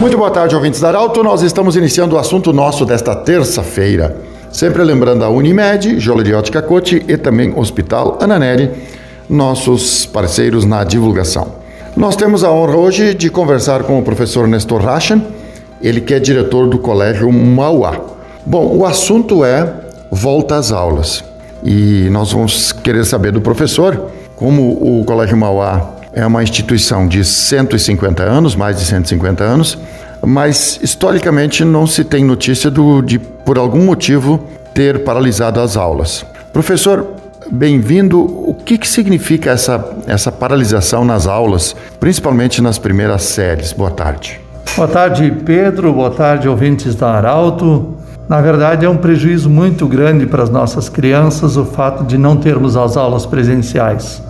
Muito boa tarde, ouvintes da Arauto. Nós estamos iniciando o assunto nosso desta terça-feira. Sempre lembrando a Unimed, Joleriótica Cote e também Hospital Ananelli, nossos parceiros na divulgação. Nós temos a honra hoje de conversar com o professor Nestor Rachen, ele que é diretor do Colégio Mauá. Bom, o assunto é volta às aulas. E nós vamos querer saber do professor como o Colégio Mauá é uma instituição de 150 anos, mais de 150 anos, mas historicamente não se tem notícia do, de, por algum motivo, ter paralisado as aulas. Professor, bem-vindo. O que, que significa essa, essa paralisação nas aulas, principalmente nas primeiras séries? Boa tarde. Boa tarde, Pedro. Boa tarde, ouvintes da Arauto. Na verdade, é um prejuízo muito grande para as nossas crianças o fato de não termos as aulas presenciais.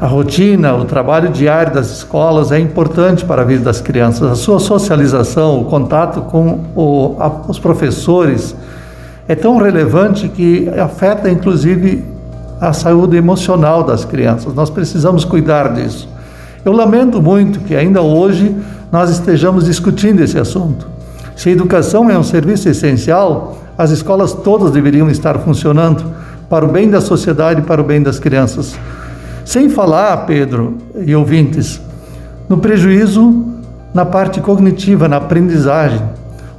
A rotina, o trabalho diário das escolas é importante para a vida das crianças. A sua socialização, o contato com o, a, os professores é tão relevante que afeta inclusive a saúde emocional das crianças. Nós precisamos cuidar disso. Eu lamento muito que ainda hoje nós estejamos discutindo esse assunto. Se a educação é um serviço essencial, as escolas todas deveriam estar funcionando para o bem da sociedade e para o bem das crianças. Sem falar, Pedro e ouvintes, no prejuízo na parte cognitiva, na aprendizagem.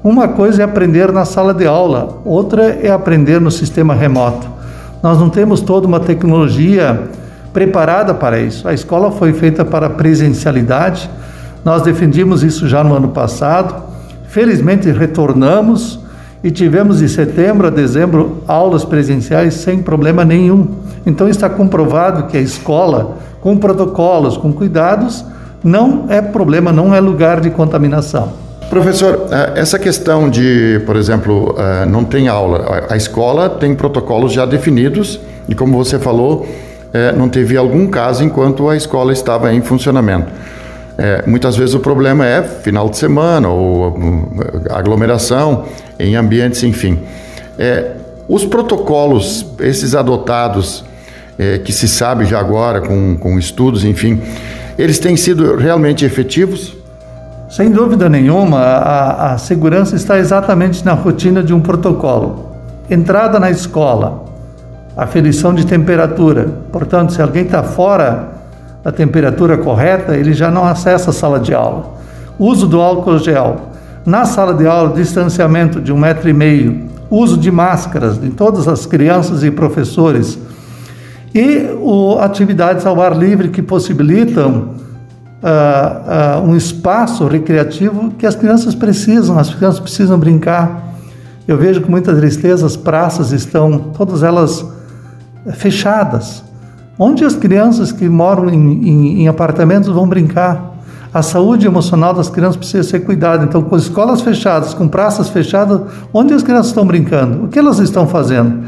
Uma coisa é aprender na sala de aula, outra é aprender no sistema remoto. Nós não temos toda uma tecnologia preparada para isso. A escola foi feita para presencialidade. Nós defendimos isso já no ano passado. Felizmente retornamos e tivemos de setembro a dezembro aulas presenciais sem problema nenhum. Então está comprovado que a escola, com protocolos, com cuidados, não é problema, não é lugar de contaminação. Professor, eh, essa questão de, por exemplo, eh, não tem aula, a escola tem protocolos já definidos e, como você falou, eh, não teve algum caso enquanto a escola estava em funcionamento. É, muitas vezes o problema é final de semana ou hum, aglomeração em ambientes, enfim. É, os protocolos, esses adotados, é, que se sabe já agora com, com estudos, enfim, eles têm sido realmente efetivos? Sem dúvida nenhuma, a, a segurança está exatamente na rotina de um protocolo. Entrada na escola, aferição de temperatura. Portanto, se alguém está fora a temperatura correta, ele já não acessa a sala de aula. Uso do álcool gel. Na sala de aula, distanciamento de um metro e meio. Uso de máscaras de todas as crianças e professores. E o, atividades ao ar livre que possibilitam uh, uh, um espaço recreativo que as crianças precisam, as crianças precisam brincar. Eu vejo com muita tristeza as praças estão todas elas fechadas. Onde as crianças que moram em, em, em apartamentos vão brincar? A saúde emocional das crianças precisa ser cuidada. Então, com escolas fechadas, com praças fechadas, onde as crianças estão brincando? O que elas estão fazendo?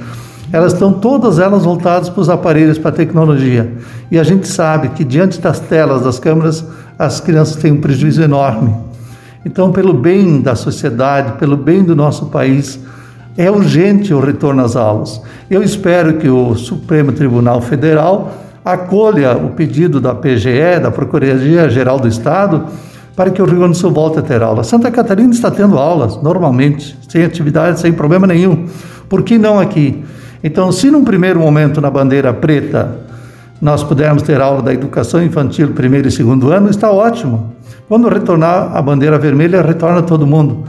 Elas estão todas elas voltadas para os aparelhos, para a tecnologia. E a gente sabe que diante das telas, das câmeras, as crianças têm um prejuízo enorme. Então, pelo bem da sociedade, pelo bem do nosso país, é urgente o retorno às aulas. Eu espero que o Supremo Tribunal Federal acolha o pedido da PGE, da Procuradoria-Geral do Estado, para que o Rio Grande do Sul volte a ter aulas. Santa Catarina está tendo aulas, normalmente, sem atividade, sem problema nenhum. Por que não aqui? Então, se num primeiro momento na bandeira preta nós pudermos ter aula da educação infantil primeiro e segundo ano, está ótimo. Quando retornar a bandeira vermelha, retorna todo mundo.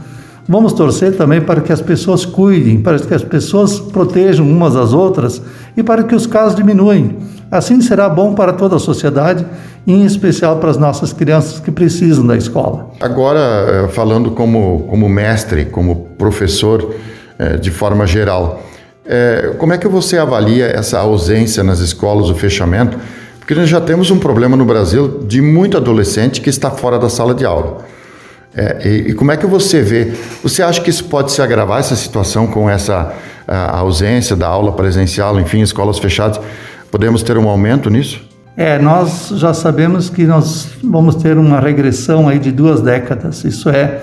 Vamos torcer também para que as pessoas cuidem, para que as pessoas protejam umas às outras e para que os casos diminuem. Assim será bom para toda a sociedade, em especial para as nossas crianças que precisam da escola. Agora, eh, falando como, como mestre, como professor, eh, de forma geral, eh, como é que você avalia essa ausência nas escolas, o fechamento? Porque nós já temos um problema no Brasil de muito adolescente que está fora da sala de aula. É, e, e, como é que você vê? Você acha que isso pode se agravar, essa situação, com essa ausência da aula presencial, enfim, escolas fechadas? Podemos ter um aumento nisso? É, nós já sabemos que nós vamos ter uma regressão aí de duas décadas. Isso é,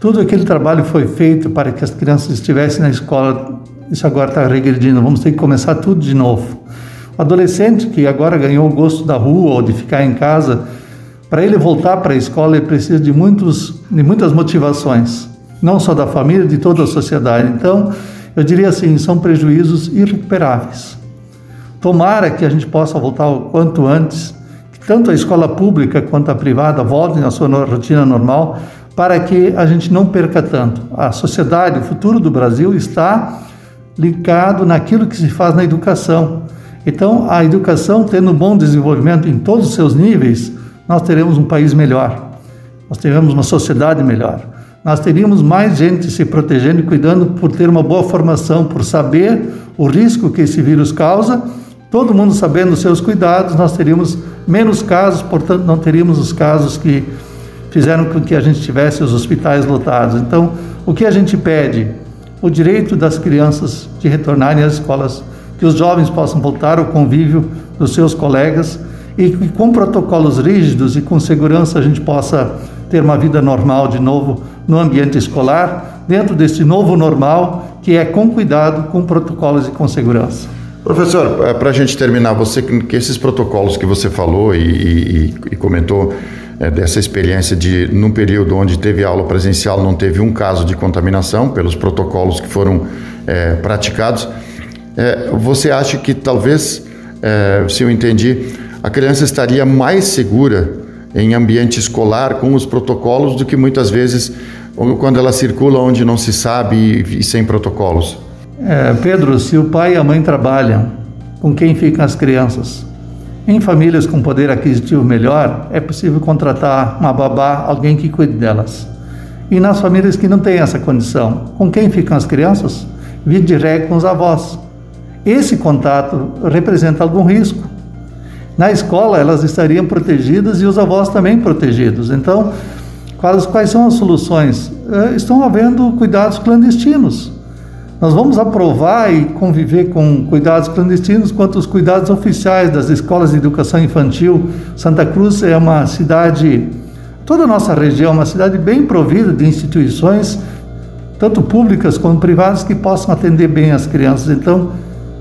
tudo aquele trabalho foi feito para que as crianças estivessem na escola, isso agora está regredindo. Vamos ter que começar tudo de novo. O adolescente que agora ganhou o gosto da rua ou de ficar em casa, Para ele voltar para a escola, ele precisa de, muitos, de muitas motivações, não só da família, de toda a sociedade. Então, eu diria assim, são prejuízos irrecuperáveis. Tomara que a gente possa voltar o quanto antes, que tanto a escola pública quanto a privada voltem à sua rotina normal, para que a gente não perca tanto. A sociedade, o futuro do Brasil está ligado naquilo que se faz na educação. Então, a educação tendo um bom desenvolvimento em todos os seus níveis, nós teremos um país melhor, nós teremos uma sociedade melhor. Nós teríamos mais gente se protegendo e cuidando por ter uma boa formação, por saber o risco que esse vírus causa. Todo mundo sabendo os seus cuidados, nós teríamos menos casos, portanto, não teríamos os casos que fizeram com que a gente tivesse os hospitais lotados. Então, o que a gente pede? O direito das crianças de retornarem às escolas, que os jovens possam voltar ao convívio dos seus colegas e que com protocolos rígidos e com segurança a gente possa ter uma vida normal de novo no ambiente escolar, dentro desse novo normal que é com cuidado, com protocolos e com segurança. Professor, é, para a gente terminar, você que esses protocolos que você falou e, e, e comentou é, dessa experiência de, num período onde teve aula presencial, não teve um caso de contaminação pelos protocolos que foram é, praticados. É, você acha que talvez, é, se eu entendi, a criança estaria mais segura em ambiente escolar com os protocolos do que muitas vezes quando ela circula onde não se sabe e, e sem protocolos? É, Pedro, se o pai e a mãe trabalham, com quem ficam as crianças? Em famílias com poder aquisitivo melhor, é possível contratar uma babá, alguém que cuide delas. E nas famílias que não têm essa condição, com quem ficam as crianças? Via regra com os avós. Esse contato representa algum risco. Na escola, elas estariam protegidas e os avós também protegidos. Então, quais, quais são as soluções? É, estão havendo cuidados clandestinos. Nós vamos aprovar e conviver com cuidados clandestinos quanto os cuidados oficiais das escolas de educação infantil. Santa Cruz é uma cidade, toda a nossa região, uma cidade bem provida de instituições, tanto públicas como privadas, que possam atender bem as crianças. Então,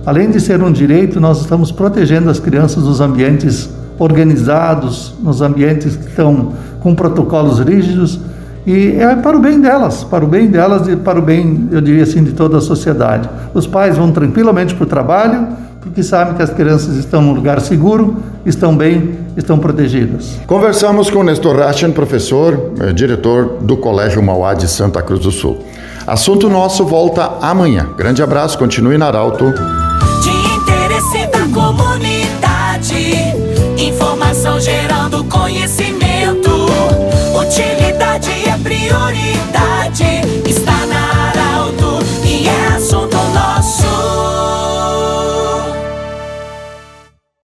além de ser um direito, nós estamos protegendo as crianças nos ambientes organizados, nos ambientes que estão com protocolos rígidos e é para o bem delas, para o bem delas e para o bem, eu diria assim, de toda a sociedade. Os pais vão tranquilamente para o trabalho, porque sabem que as crianças estão num lugar seguro, estão bem, estão protegidas. Conversamos com Nestor Rachen, professor, eh, diretor do Colégio Mauá de Santa Cruz do Sul. Assunto nosso volta amanhã. Grande abraço, continue na Arauto. De interesse da comunidade.